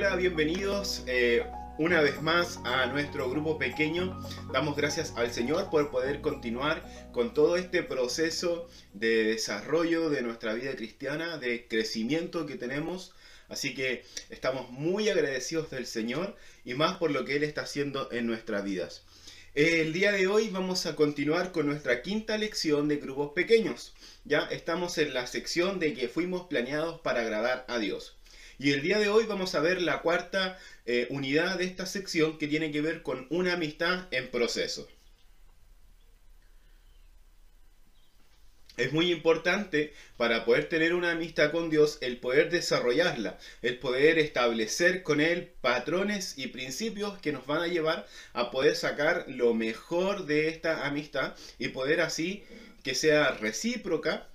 Hola, bienvenidos eh, una vez más a nuestro grupo pequeño. Damos gracias al Señor por poder continuar con todo este proceso de desarrollo de nuestra vida cristiana, de crecimiento que tenemos. Así que estamos muy agradecidos del Señor y más por lo que Él está haciendo en nuestras vidas. El día de hoy vamos a continuar con nuestra quinta lección de grupos pequeños. Ya estamos en la sección de que fuimos planeados para agradar a Dios. Y el día de hoy vamos a ver la cuarta eh, unidad de esta sección que tiene que ver con una amistad en proceso. Es muy importante para poder tener una amistad con Dios el poder desarrollarla, el poder establecer con Él patrones y principios que nos van a llevar a poder sacar lo mejor de esta amistad y poder así que sea recíproca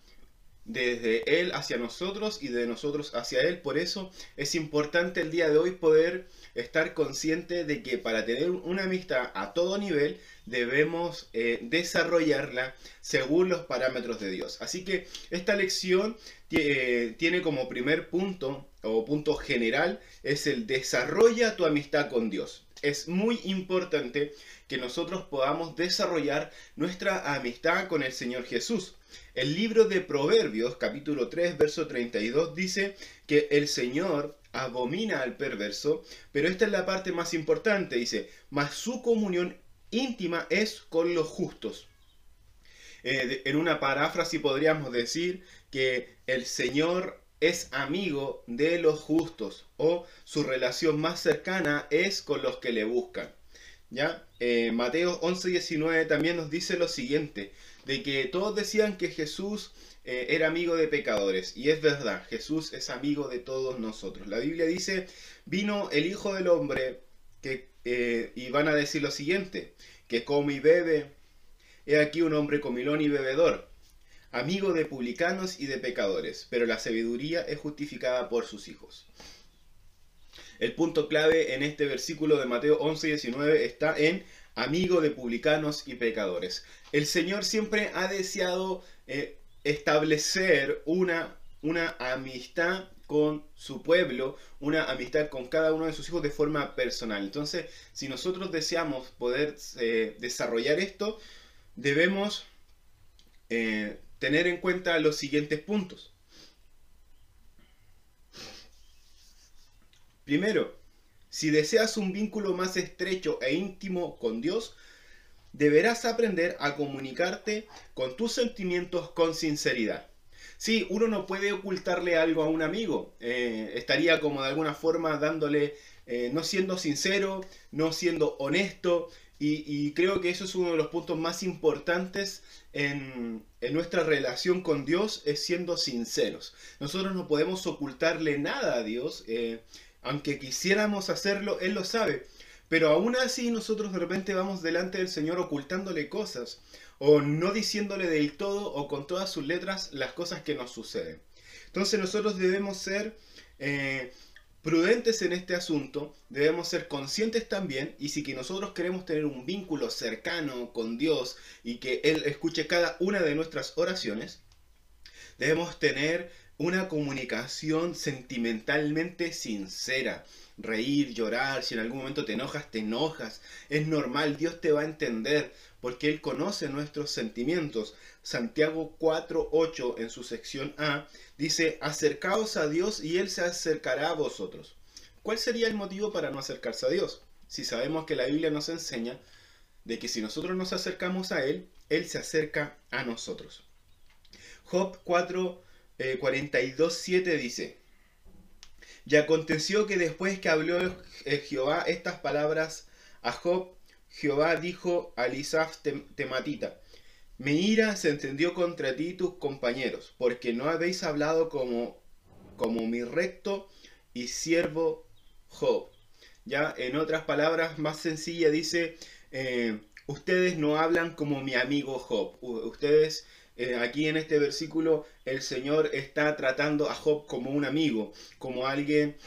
desde Él hacia nosotros y de nosotros hacia Él. Por eso es importante el día de hoy poder estar consciente de que para tener una amistad a todo nivel debemos eh, desarrollarla según los parámetros de Dios. Así que esta lección eh, tiene como primer punto o punto general es el desarrolla tu amistad con Dios. Es muy importante que nosotros podamos desarrollar nuestra amistad con el Señor Jesús. El libro de Proverbios, capítulo 3, verso 32, dice que el Señor abomina al perverso, pero esta es la parte más importante, dice, mas su comunión íntima es con los justos. Eh, en una paráfrasis podríamos decir que el Señor es amigo de los justos o su relación más cercana es con los que le buscan. ¿Ya? Eh, Mateo 11:19 también nos dice lo siguiente, de que todos decían que Jesús eh, era amigo de pecadores. Y es verdad, Jesús es amigo de todos nosotros. La Biblia dice, vino el Hijo del Hombre, que, eh, y van a decir lo siguiente, que come y bebe, he aquí un hombre comilón y bebedor, amigo de publicanos y de pecadores, pero la sabiduría es justificada por sus hijos. El punto clave en este versículo de Mateo 11 y 19 está en amigo de publicanos y pecadores. El Señor siempre ha deseado eh, establecer una, una amistad con su pueblo, una amistad con cada uno de sus hijos de forma personal. Entonces, si nosotros deseamos poder eh, desarrollar esto, debemos eh, tener en cuenta los siguientes puntos. Primero, si deseas un vínculo más estrecho e íntimo con Dios, deberás aprender a comunicarte con tus sentimientos con sinceridad. Sí, uno no puede ocultarle algo a un amigo. Eh, estaría como de alguna forma dándole, eh, no siendo sincero, no siendo honesto. Y, creo que eso es uno de los puntos más importantes en, nuestra relación con Dios, es siendo sinceros. Nosotros no podemos ocultarle nada a Dios. Eh, aunque quisiéramos hacerlo, Él lo sabe. Pero aún así nosotros de repente vamos delante del Señor ocultándole cosas o no diciéndole del todo o con todas sus letras las cosas que nos suceden. Entonces nosotros debemos ser eh, prudentes en este asunto, debemos ser conscientes también y si que nosotros queremos tener un vínculo cercano con Dios y que Él escuche cada una de nuestras oraciones, debemos tener una comunicación sentimentalmente sincera reír, llorar, si en algún momento te enojas, te enojas. Es normal, Dios te va a entender porque Él conoce nuestros sentimientos. Santiago 4.8 en su sección A dice, acercaos a Dios y Él se acercará a vosotros. ¿Cuál sería el motivo para no acercarse a Dios? Si sabemos que la Biblia nos enseña de que si nosotros nos acercamos a Él, Él se acerca a nosotros. Job 4, 7 dice, y aconteció que después que habló Jehová estas palabras a Job, Jehová dijo a Lisaf tematita, mi ira se encendió contra ti y tus compañeros, porque no habéis hablado como, como mi recto y siervo Job. Ya en otras palabras más sencillas dice, eh, ustedes no hablan como mi amigo Job, ustedes eh, aquí en este versículo el Señor está tratando a Job como un amigo, como alguien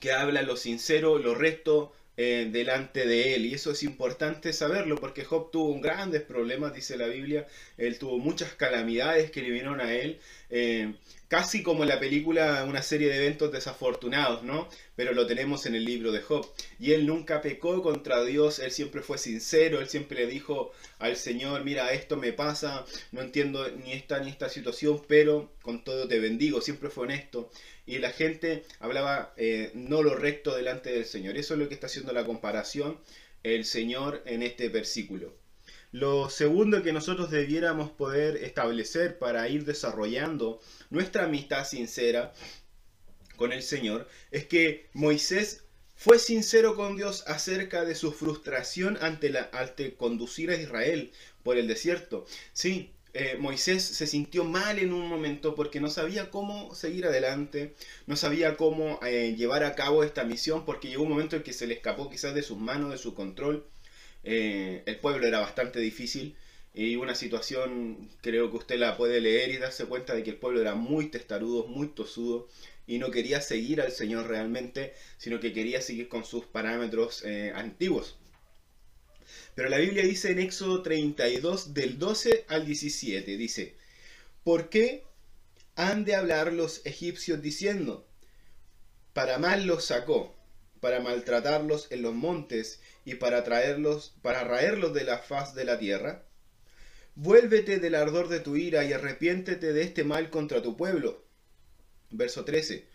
que habla lo sincero, lo recto eh, delante de él. Y eso es importante saberlo porque Job tuvo grandes problemas, dice la Biblia. Él tuvo muchas calamidades que le vinieron a él. Eh, casi como la película, una serie de eventos desafortunados, ¿no? Pero lo tenemos en el libro de Job. Y él nunca pecó contra Dios, él siempre fue sincero, él siempre le dijo al Señor, mira, esto me pasa, no entiendo ni esta ni esta situación, pero con todo te bendigo, siempre fue honesto. Y la gente hablaba eh, no lo recto delante del Señor. Eso es lo que está haciendo la comparación el Señor en este versículo. Lo segundo que nosotros debiéramos poder establecer para ir desarrollando nuestra amistad sincera con el Señor es que Moisés fue sincero con Dios acerca de su frustración ante, la, ante conducir a Israel por el desierto. Sí, eh, Moisés se sintió mal en un momento porque no sabía cómo seguir adelante, no sabía cómo eh, llevar a cabo esta misión porque llegó un momento en que se le escapó quizás de sus manos, de su control. Eh, el pueblo era bastante difícil y una situación creo que usted la puede leer y darse cuenta de que el pueblo era muy testarudo, muy tosudo y no quería seguir al Señor realmente, sino que quería seguir con sus parámetros eh, antiguos. Pero la Biblia dice en Éxodo 32 del 12 al 17, dice, ¿por qué han de hablar los egipcios diciendo, para mal los sacó, para maltratarlos en los montes y para traerlos, para raerlos de la faz de la tierra? Vuélvete del ardor de tu ira y arrepiéntete de este mal contra tu pueblo. Verso 13.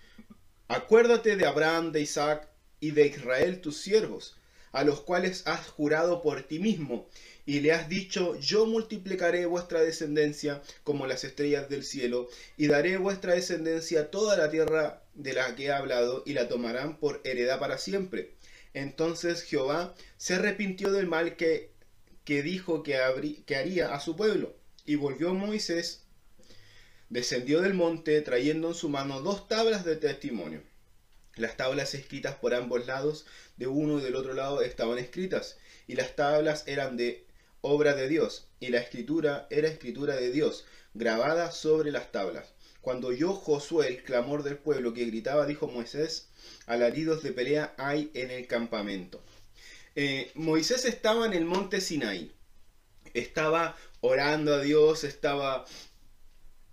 Acuérdate de Abraham, de Isaac y de Israel tus siervos, a los cuales has jurado por ti mismo, y le has dicho, yo multiplicaré vuestra descendencia como las estrellas del cielo, y daré vuestra descendencia toda la tierra de la que he hablado, y la tomarán por heredad para siempre. Entonces Jehová se arrepintió del mal que, que dijo que, que haría a su pueblo. Y volvió Moisés, descendió del monte, trayendo en su mano dos tablas de testimonio. Las tablas escritas por ambos lados, de uno y del otro lado, estaban escritas, y las tablas eran de obra de Dios, y la escritura era escritura de Dios, grabada sobre las tablas. Cuando oyó Josué el clamor del pueblo que gritaba, dijo Moisés, alaridos de pelea hay en el campamento. Eh, Moisés estaba en el monte Sinai, estaba orando a Dios, estaba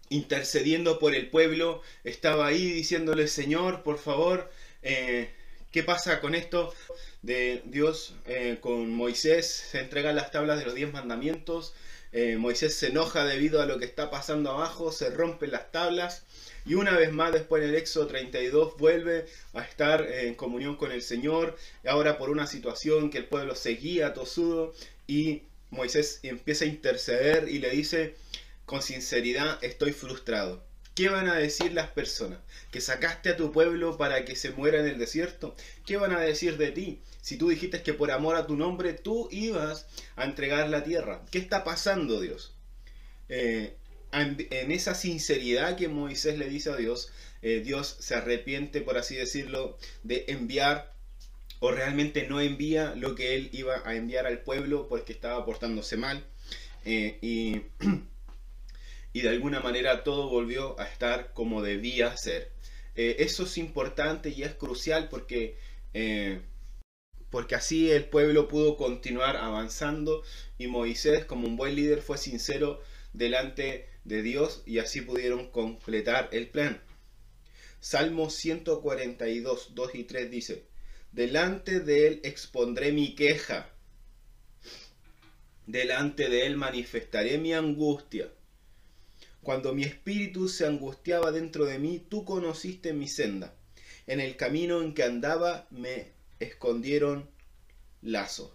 intercediendo por el pueblo, estaba ahí diciéndole, Señor, por favor, eh, ¿qué pasa con esto? De Dios eh, con Moisés se entregan las tablas de los diez mandamientos, eh, Moisés se enoja debido a lo que está pasando abajo, se rompen las tablas y una vez más después en el Éxodo 32 vuelve a estar en comunión con el Señor, ahora por una situación que el pueblo seguía tosudo y Moisés empieza a interceder y le dice con sinceridad estoy frustrado. ¿Qué van a decir las personas? ¿Que sacaste a tu pueblo para que se muera en el desierto? ¿Qué van a decir de ti? Si tú dijiste que por amor a tu nombre tú ibas a entregar la tierra. ¿Qué está pasando, Dios? Eh, en esa sinceridad que Moisés le dice a Dios, eh, Dios se arrepiente, por así decirlo, de enviar o realmente no envía lo que él iba a enviar al pueblo porque estaba portándose mal. Eh, y y de alguna manera todo volvió a estar como debía ser. Eh, eso es importante y es crucial porque, eh, porque así el pueblo pudo continuar avanzando y Moisés como un buen líder fue sincero delante de Dios y así pudieron completar el plan. Salmo 142, 2 y 3 dice, delante de él expondré mi queja, delante de él manifestaré mi angustia cuando mi espíritu se angustiaba dentro de mí, tú conociste mi senda. En el camino en que andaba me escondieron lazos.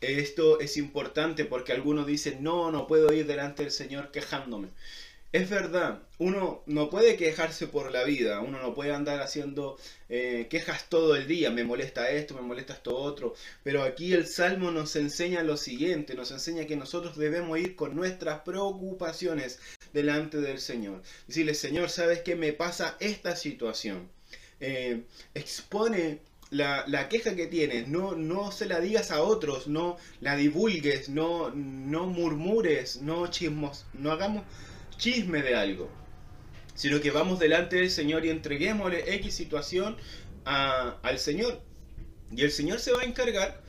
Esto es importante porque algunos dicen, no, no puedo ir delante del Señor quejándome. Es verdad, uno no puede quejarse por la vida, uno no puede andar haciendo eh, quejas todo el día, me molesta esto, me molesta esto otro, pero aquí el Salmo nos enseña lo siguiente, nos enseña que nosotros debemos ir con nuestras preocupaciones delante del Señor. Decirle, Señor, ¿sabes qué me pasa esta situación? Eh, expone la, queja que tienes, no, no se la digas a otros, no la divulgues, no, no murmures, no chismos, no hagamos chisme de algo, sino que vamos delante del Señor y entreguémosle X situación al Señor. Y el Señor se va a encargar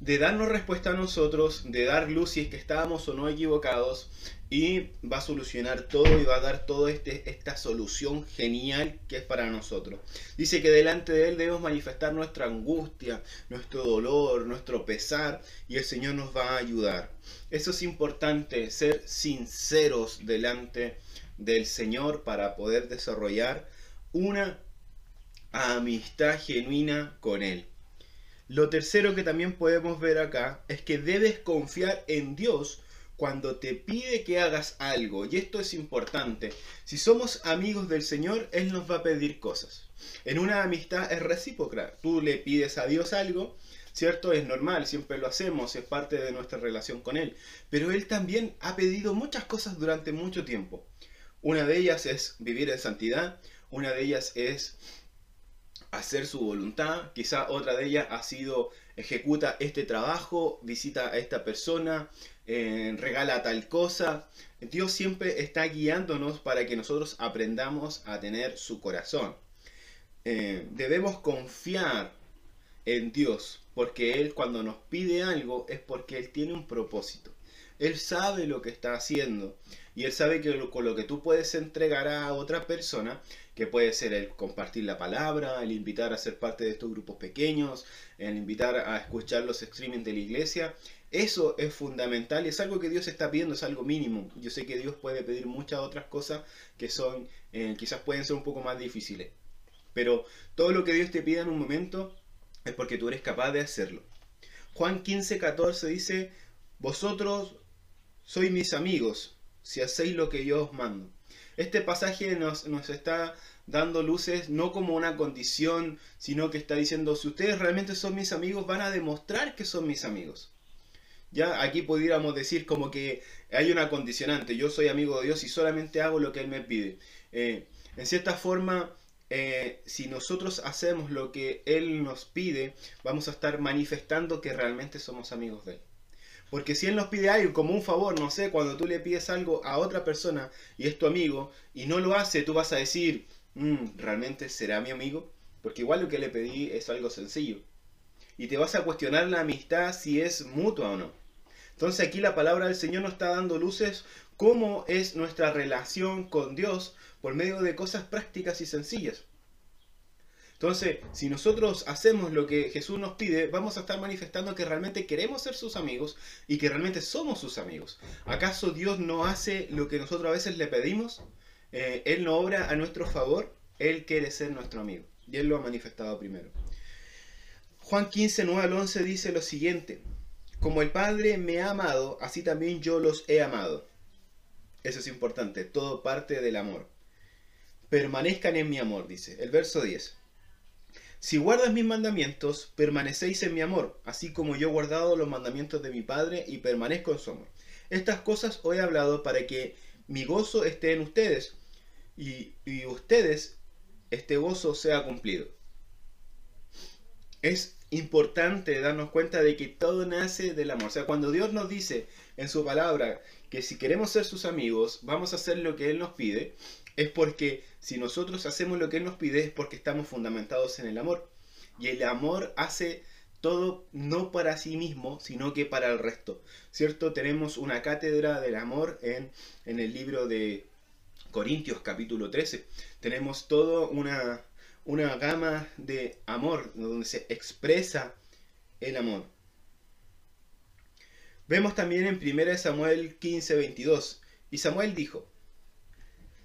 de darnos respuesta a nosotros, de dar luz si es que estábamos o no equivocados, y va a solucionar todo y va a dar toda este, esta solución genial que es para nosotros. Dice que delante de Él debemos manifestar nuestra angustia, nuestro dolor, nuestro pesar, y el Señor nos va a ayudar. Eso es importante, ser sinceros delante del Señor para poder desarrollar una amistad genuina con Él. Lo tercero que también podemos ver acá es que debes confiar en Dios cuando te pide que hagas algo. Y esto es importante. Si somos amigos del Señor, Él nos va a pedir cosas. En una amistad es recíproca. Tú le pides a Dios algo, ¿cierto? Es normal, siempre lo hacemos, es parte de nuestra relación con Él. Pero Él también ha pedido muchas cosas durante mucho tiempo. Una de ellas es vivir en santidad, una de ellas es hacer su voluntad. Quizá otra de ellas ha sido ejecuta este trabajo, visita a esta persona, eh, regala tal cosa. Dios siempre está guiándonos para que nosotros aprendamos a tener su corazón. Eh, debemos confiar en Dios, porque Él cuando nos pide algo es porque Él tiene un propósito. Él sabe lo que está haciendo y Él sabe que con lo que tú puedes entregar a otra persona, que puede ser el compartir la palabra, el invitar a ser parte de estos grupos pequeños, el invitar a escuchar los streaming de la iglesia, eso es fundamental y es algo que Dios está pidiendo, es algo mínimo. Yo sé que Dios puede pedir muchas otras cosas que son, eh, quizás pueden ser un poco más difíciles. Pero todo lo que Dios te pida en un momento es porque tú eres capaz de hacerlo. Juan 15, 14 dice, vosotros sois mis amigos, si hacéis lo que yo os mando. Este pasaje nos, nos está dando luces no como una condición, sino que está diciendo, si ustedes realmente son mis amigos, van a demostrar que son mis amigos. Ya aquí pudiéramos decir como que hay una condicionante, yo soy amigo de Dios y solamente hago lo que Él me pide. Eh, en cierta forma, eh, si nosotros hacemos lo que Él nos pide, vamos a estar manifestando que realmente somos amigos de Él. Porque si Él nos pide algo como un favor, no sé, cuando tú le pides algo a otra persona y es tu amigo y no lo hace, tú vas a decir, mm, ¿realmente será mi amigo? Porque igual lo que le pedí es algo sencillo. Y te vas a cuestionar la amistad si es mutua o no. Entonces aquí la palabra del Señor nos está dando luces cómo es nuestra relación con Dios por medio de cosas prácticas y sencillas. Entonces, si nosotros hacemos lo que Jesús nos pide, vamos a estar manifestando que realmente queremos ser sus amigos y que realmente somos sus amigos. ¿Acaso Dios no hace lo que nosotros a veces le pedimos? Eh, él no obra a nuestro favor, Él quiere ser nuestro amigo. Y Él lo ha manifestado primero. Juan 15, 9 al 11 dice lo siguiente. Como el Padre me ha amado, así también yo los he amado. Eso es importante, todo parte del amor. Permanezcan en mi amor, dice. El verso 10. Si guardas mis mandamientos, permanecéis en mi amor, así como yo he guardado los mandamientos de mi Padre y permanezco en su amor. Estas cosas os he hablado para que mi gozo esté en ustedes y, y ustedes este gozo sea cumplido. Es importante darnos cuenta de que todo nace del amor. O sea, cuando Dios nos dice en su palabra que si queremos ser sus amigos, vamos a hacer lo que Él nos pide, es porque si nosotros hacemos lo que Él nos pide es porque estamos fundamentados en el amor. Y el amor hace todo no para sí mismo, sino que para el resto. ¿Cierto? Tenemos una cátedra del amor en, en el libro de Corintios capítulo 13. Tenemos toda una, una gama de amor donde se expresa el amor. Vemos también en 1 Samuel 15, 22. Y Samuel dijo,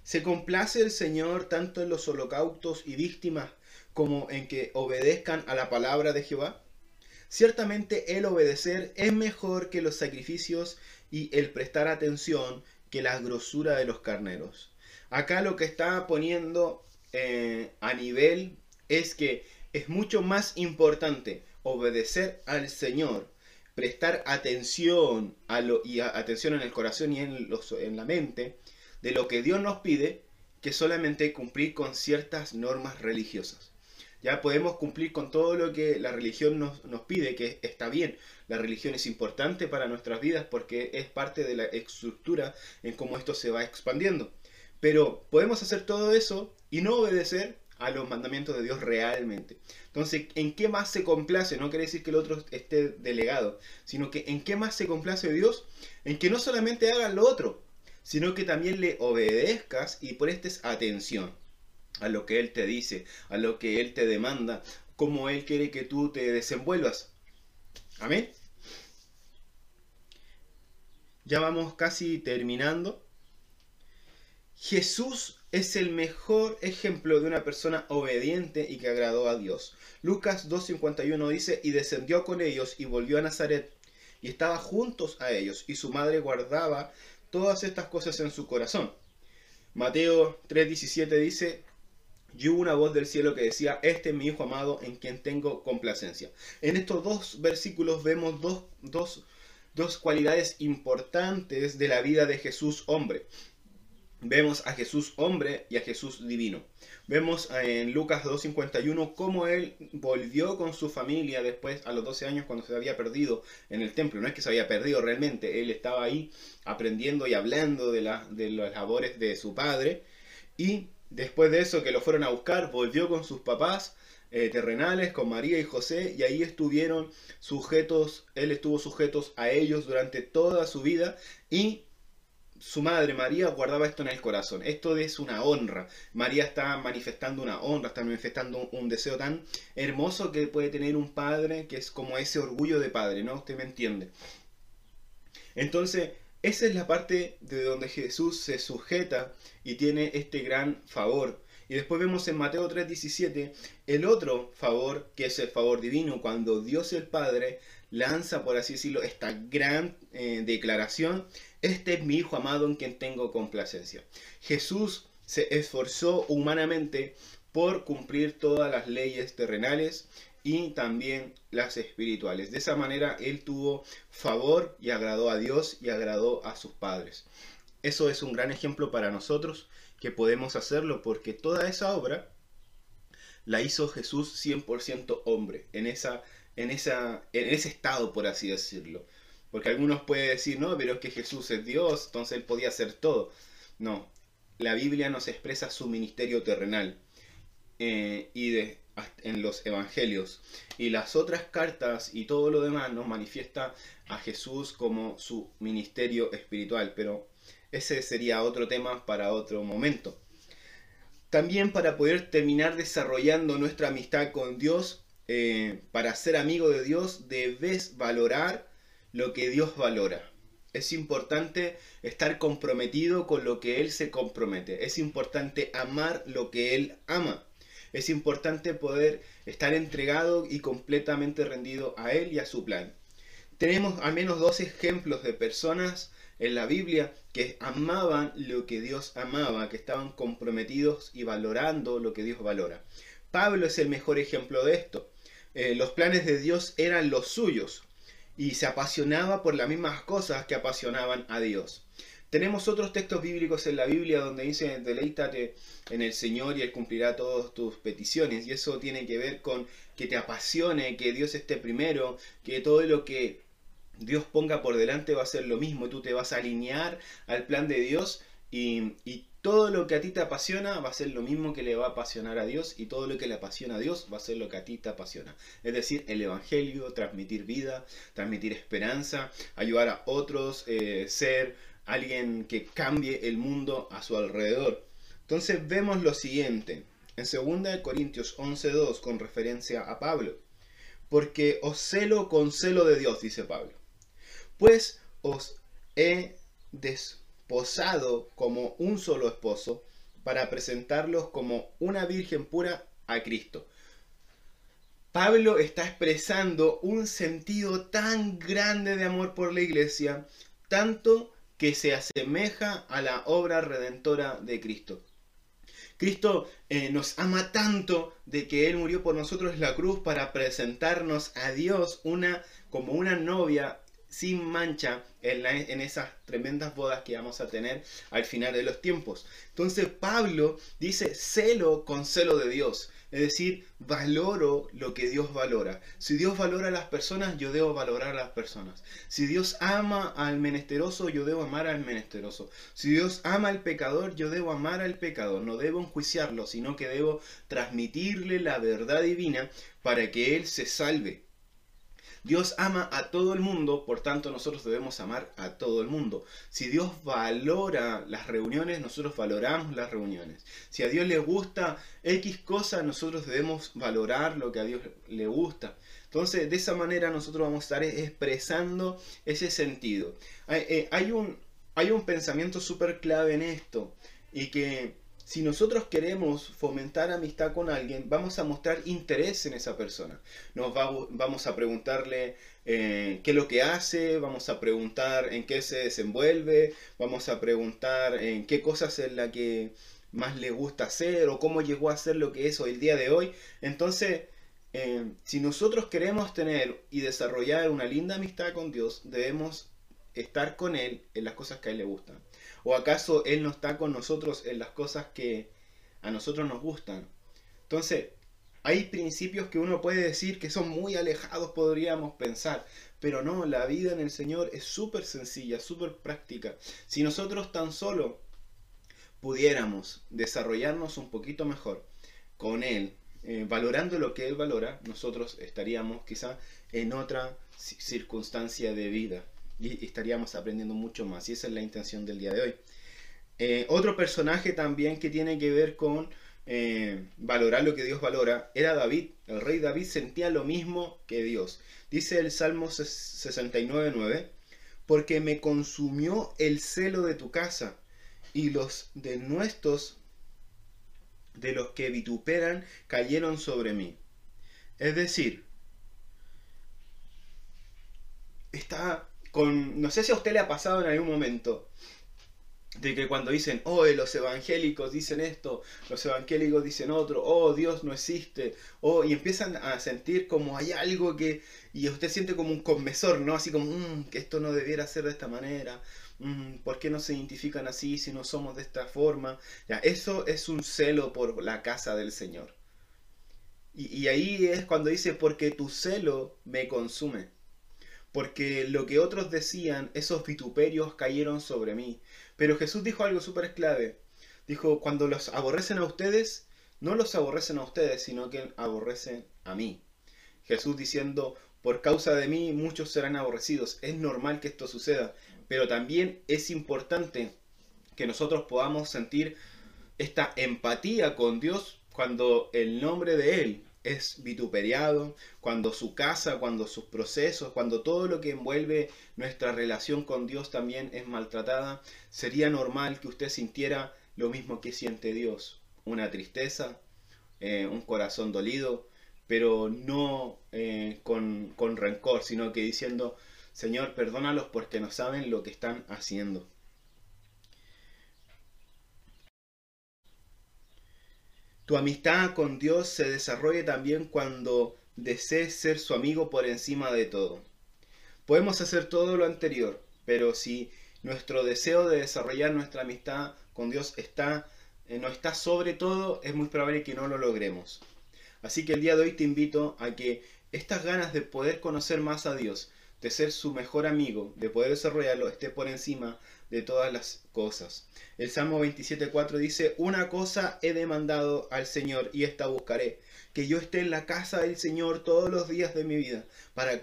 ¿Se complace el Señor tanto en los holocaustos y víctimas como en que obedezcan a la palabra de Jehová? Ciertamente el obedecer es mejor que los sacrificios y el prestar atención que la grosura de los carneros. Acá lo que está poniendo eh, a nivel es que es mucho más importante obedecer al Señor, prestar atención a lo, y atención en el corazón y en, la mente, de lo que Dios nos pide que solamente cumplir con ciertas normas religiosas. Ya podemos cumplir con todo lo que la religión nos, nos, pide, que está bien. La religión es importante para nuestras vidas porque es parte de la estructura en cómo esto se va expandiendo. Pero podemos hacer todo eso y no obedecer a los mandamientos de Dios realmente. Entonces, ¿en qué más se complace? No quiere decir que el otro esté delegado, sino que ¿en qué más se complace Dios? En que no solamente hagas lo otro, sino que también le obedezcas y prestes atención a lo que Él te dice, a lo que Él te demanda, como Él quiere que tú te desenvuelvas. Amén. Ya vamos casi terminando. Jesús es el mejor ejemplo de una persona obediente y que agradó a Dios. Lucas 2.51 dice, y descendió con ellos y volvió a Nazaret, y estaba juntos a ellos, y su madre guardaba todas estas cosas en su corazón. Mateo 3.17 dice, y hubo una voz del cielo que decía, este es mi Hijo amado en quien tengo complacencia. En estos dos versículos vemos dos, dos, dos cualidades importantes de la vida de Jesús hombre. Vemos a Jesús hombre y a Jesús divino. Vemos en Lucas 2.51 cómo él volvió con su familia después a los 12 años cuando se había perdido en el templo. No es que se había perdido realmente, él estaba ahí aprendiendo y hablando de, la, de las labores de su padre. Y Después de eso que lo fueron a buscar, volvió con sus papás eh, terrenales, con María y José, y ahí estuvieron sujetos, él estuvo sujetos a ellos durante toda su vida y su madre María guardaba esto en el corazón. Esto es una honra. María está manifestando una honra, está manifestando un, deseo tan hermoso que puede tener un padre, que es como ese orgullo de padre, ¿no? Usted me entiende. Entonces, esa es la parte de donde Jesús se sujeta y tiene este gran favor. Y después vemos en Mateo 3:17 el otro favor, que es el favor divino, cuando Dios el Padre lanza, por así decirlo, esta gran eh, declaración, este es mi Hijo amado en quien tengo complacencia. Jesús se esforzó humanamente por cumplir todas las leyes terrenales y también las espirituales. De esa manera él tuvo favor y agradó a Dios y agradó a sus padres. Eso es un gran ejemplo para nosotros que podemos hacerlo porque toda esa obra la hizo Jesús 100% hombre, en, esa, en, esa, en ese estado, por así decirlo. Porque algunos pueden decir, no, pero es que Jesús es Dios, entonces él podía hacer todo. No, la Biblia nos expresa su ministerio terrenal. Eh, y de, en los evangelios. Y las otras cartas y todo lo demás nos manifiesta a Jesús como su ministerio espiritual. Pero ese sería otro tema para otro momento. También para poder terminar desarrollando nuestra amistad con Dios, eh, para ser amigo de Dios, debes valorar lo que Dios valora. Es importante estar comprometido con lo que Él se compromete. Es importante amar lo que Él ama es importante poder estar entregado y completamente rendido a Él y a su plan. Tenemos al menos dos ejemplos de personas en la Biblia que amaban lo que Dios amaba, que estaban comprometidos y valorando lo que Dios valora. Pablo es el mejor ejemplo de esto. Eh, los planes de Dios eran los suyos y se apasionaba por las mismas cosas que apasionaban a Dios. Tenemos otros textos bíblicos en la Biblia donde dice, deleítate en el Señor y Él cumplirá todas tus peticiones. Y eso tiene que ver con que te apasione, que Dios esté primero, que todo lo que Dios ponga por delante va a ser lo mismo. Tú te vas a alinear al plan de Dios y, y todo lo que a ti te apasiona va a ser lo mismo que le va a apasionar a Dios y todo lo que le apasiona a Dios va a ser lo que a ti te apasiona. Es decir, el Evangelio, transmitir vida, transmitir esperanza, ayudar a otros, eh, ser alguien que cambie el mundo a su alrededor. Entonces vemos lo siguiente, en 2 Corintios 11.2 con referencia a Pablo, porque os celo con celo de Dios, dice Pablo, pues os he desposado como un solo esposo para presentarlos como una virgen pura a Cristo. Pablo está expresando un sentido tan grande de amor por la iglesia, tanto que se asemeja a la obra redentora de Cristo. Cristo eh, nos ama tanto de que Él murió por nosotros en la cruz para presentarnos a Dios una, como una novia sin mancha en, esas tremendas bodas que vamos a tener al final de los tiempos. Entonces Pablo dice celo con celo de Dios. Es decir, valoro lo que Dios valora. Si Dios valora a las personas, yo debo valorar a las personas. Si Dios ama al menesteroso, yo debo amar al menesteroso. Si Dios ama al pecador, yo debo amar al pecador. No debo enjuiciarlo, sino que debo transmitirle la verdad divina para que él se salve. Dios ama a todo el mundo, por tanto nosotros debemos amar a todo el mundo. Si Dios valora las reuniones, nosotros valoramos las reuniones. Si a Dios le gusta X cosa, nosotros debemos valorar lo que a Dios le gusta. Entonces, de esa manera nosotros vamos a estar expresando ese sentido. Hay, eh, un, hay un pensamiento súper clave en esto y que si nosotros queremos fomentar amistad con alguien, vamos a mostrar interés en esa persona. Nos vamos a preguntarle eh, qué es lo que hace, vamos a preguntar en qué se desenvuelve, vamos a preguntar en qué cosas es la que más le gusta hacer o cómo llegó a ser lo que es hoy el día de hoy. Entonces, eh, si nosotros queremos tener y desarrollar una linda amistad con Dios, debemos estar con Él en las cosas que a Él le gustan. ¿O acaso Él no está con nosotros en las cosas que a nosotros nos gustan? Entonces, hay principios que uno puede decir que son muy alejados, podríamos pensar, pero no, la vida en el Señor es súper sencilla, súper práctica. Si nosotros tan solo pudiéramos desarrollarnos un poquito mejor con Él, eh, valorando lo que Él valora, nosotros estaríamos quizá en otra circunstancia de vida y estaríamos aprendiendo mucho más. Y esa es la intención del día de hoy. Eh, otro personaje también que tiene que ver con eh, valorar lo que Dios valora era David. El rey David sentía lo mismo que Dios. Dice el Salmo 69.9, porque me consumió el celo de tu casa y los de nuestros de los que vituperan cayeron sobre mí. Es decir, está no sé si a usted le ha pasado en algún momento, de que cuando dicen, oh, los evangélicos dicen esto, los evangélicos dicen otro, oh, Dios no existe, oh, y empiezan a sentir como hay algo que, y usted siente como un conmesor, ¿no? Así como, mm, que esto no debiera ser de esta manera, mm, ¿por qué no se identifican así si no somos de esta forma? Ya, eso es un celo por la casa del Señor. Y ahí es cuando dice, porque tu celo me consume porque lo que otros decían, esos vituperios cayeron sobre mí. Pero Jesús dijo algo súper clave. Dijo, cuando los aborrecen a ustedes, no los aborrecen a ustedes, sino que aborrecen a mí. Jesús diciendo, por causa de mí muchos serán aborrecidos. Es normal que esto suceda, pero también es importante que nosotros podamos sentir esta empatía con Dios cuando el nombre de Él es vituperiado, cuando su casa, cuando sus procesos, cuando todo lo que envuelve nuestra relación con Dios también es maltratada, sería normal que usted sintiera lo mismo que siente Dios, una tristeza, eh, un corazón dolido, pero no eh, con, con rencor, sino que diciendo, Señor, perdónalos porque no saben lo que están haciendo. Tu amistad con Dios se desarrolla también cuando desees ser su amigo por encima de todo. Podemos hacer todo lo anterior, pero si nuestro deseo de desarrollar nuestra amistad con Dios está, eh, no está sobre todo, es muy probable que no lo logremos. Así que el día de hoy te invito a que estas ganas de poder conocer más a Dios, de ser su mejor amigo, de poder desarrollarlo, esté por encima de todas las cosas. El Salmo 27.4 dice, una cosa he demandado al Señor y esta buscaré, que yo esté en la casa del Señor todos los días de mi vida, para,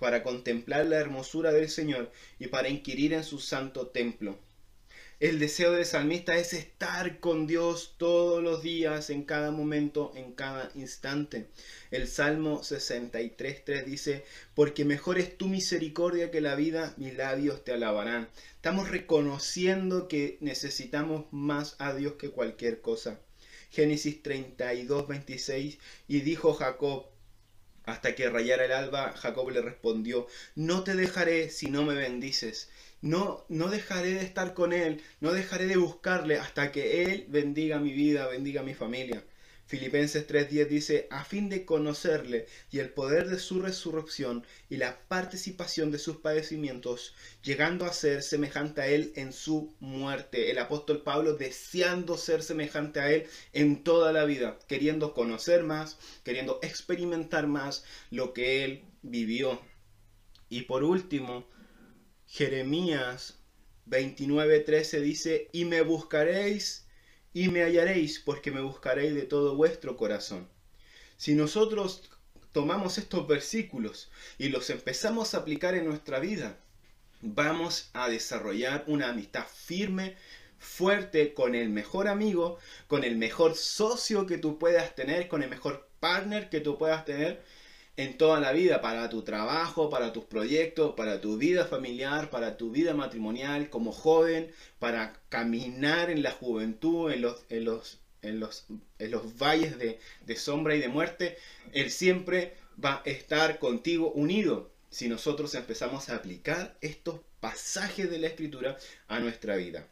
para contemplar la hermosura del Señor y para inquirir en su santo templo. El deseo del salmista es estar con Dios todos los días, en cada momento, en cada instante. El Salmo 63.3 dice, porque mejor es tu misericordia que la vida, mis labios te alabarán. Estamos reconociendo que necesitamos más a Dios que cualquier cosa. Génesis 32.26 y dijo Jacob, hasta que rayara el alba, Jacob le respondió, no te dejaré si no me bendices no, no dejaré de estar con Él, no dejaré de buscarle hasta que Él bendiga mi vida, bendiga mi familia. Filipenses 3:10 dice, a fin de conocerle y el poder de su resurrección y la participación de sus padecimientos, llegando a ser semejante a él en su muerte. El apóstol Pablo deseando ser semejante a él en toda la vida, queriendo conocer más, queriendo experimentar más lo que él vivió. Y por último, Jeremías 29:13 dice, y me buscaréis y me hallaréis porque me buscaréis de todo vuestro corazón. Si nosotros tomamos estos versículos y los empezamos a aplicar en nuestra vida, vamos a desarrollar una amistad firme, fuerte con el mejor amigo, con el mejor socio que tú puedas tener, con el mejor partner que tú puedas tener en toda la vida, para tu trabajo, para tus proyectos, para tu vida familiar, para tu vida matrimonial, como joven, para caminar en la juventud, en los, en los, en los, en los valles de, de sombra y de muerte, Él siempre va a estar contigo unido si nosotros empezamos a aplicar estos pasajes de la escritura a nuestra vida.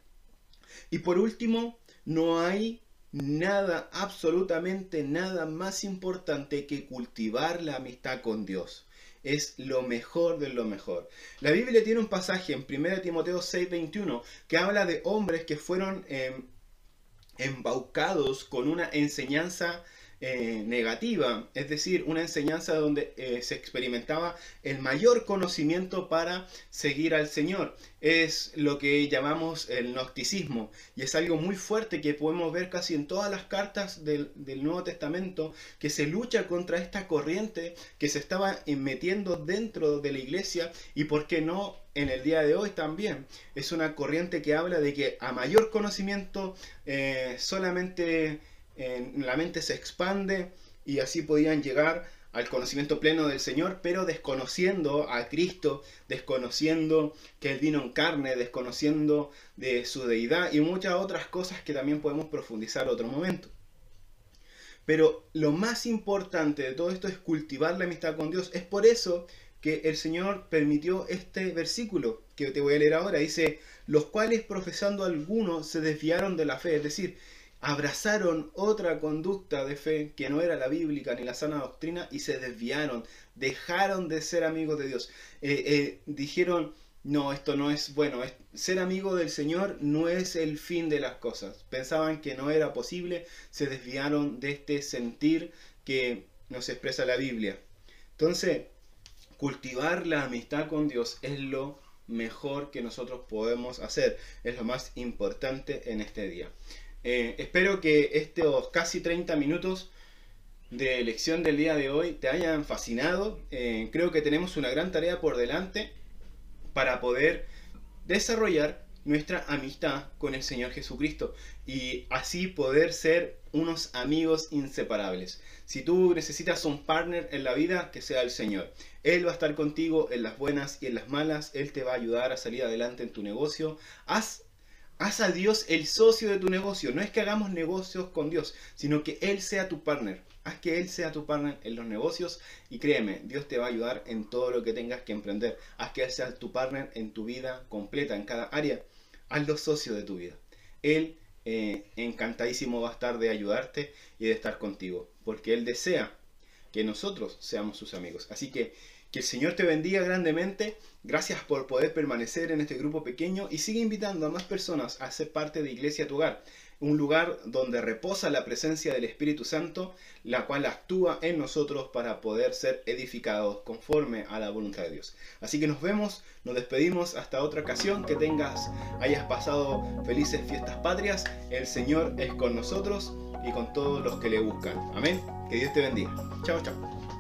Y por último, no hay nada, absolutamente nada más importante que cultivar la amistad con Dios. Es lo mejor de lo mejor. La Biblia tiene un pasaje en 1 Timoteo 6:21 que habla de hombres que fueron em, embaucados con una enseñanza eh, negativa, es decir, una enseñanza donde eh, se experimentaba el mayor conocimiento para seguir al Señor. Es lo que llamamos el gnosticismo y es algo muy fuerte que podemos ver casi en todas las cartas del, Nuevo Testamento que se lucha contra esta corriente que se estaba metiendo dentro de la iglesia y por qué no en el día de hoy también. Es una corriente que habla de que a mayor conocimiento eh, solamente la mente se expande y así podían llegar al conocimiento pleno del Señor, pero desconociendo a Cristo, desconociendo que Él vino en carne, desconociendo de su deidad y muchas otras cosas que también podemos profundizar otro momento. Pero lo más importante de todo esto es cultivar la amistad con Dios. Es por eso que el Señor permitió este versículo que te voy a leer ahora. Dice, los cuales profesando algunos se desviaron de la fe. Es decir, abrazaron otra conducta de fe que no era la bíblica ni la sana doctrina y se desviaron, dejaron de ser amigos de Dios. Eh, eh, dijeron, no, esto no es bueno, ser amigo del Señor no es el fin de las cosas. Pensaban que no era posible, se desviaron de este sentir que nos expresa la Biblia. Entonces, cultivar la amistad con Dios es lo mejor que nosotros podemos hacer, es lo más importante en este día. Eh, espero que estos casi 30 minutos de lección del día de hoy te hayan fascinado. Eh, creo que tenemos una gran tarea por delante para poder desarrollar nuestra amistad con el Señor Jesucristo y así poder ser unos amigos inseparables. Si tú necesitas un partner en la vida, que sea el Señor. Él va a estar contigo en las buenas y en las malas. Él te va a ayudar a salir adelante en tu negocio. Haz Haz a Dios el socio de tu negocio. No es que hagamos negocios con Dios, sino que Él sea tu partner. Haz que Él sea tu partner en los negocios y créeme, Dios te va a ayudar en todo lo que tengas que emprender. Haz que Él sea tu partner en tu vida completa, en cada área. Hazlo socio de tu vida. Él eh, encantadísimo va a estar de ayudarte y de estar contigo, porque Él desea que nosotros seamos sus amigos. Así que que el Señor te bendiga grandemente. Gracias por poder permanecer en este grupo pequeño y sigue invitando a más personas a ser parte de Iglesia Tu Hogar, un lugar donde reposa la presencia del Espíritu Santo, la cual actúa en nosotros para poder ser edificados conforme a la voluntad de Dios. Así que nos vemos, nos despedimos hasta otra ocasión, que tengas, hayas pasado felices fiestas patrias, el Señor es con nosotros y con todos los que le buscan. Amén. Que Dios te bendiga. Chao, chao.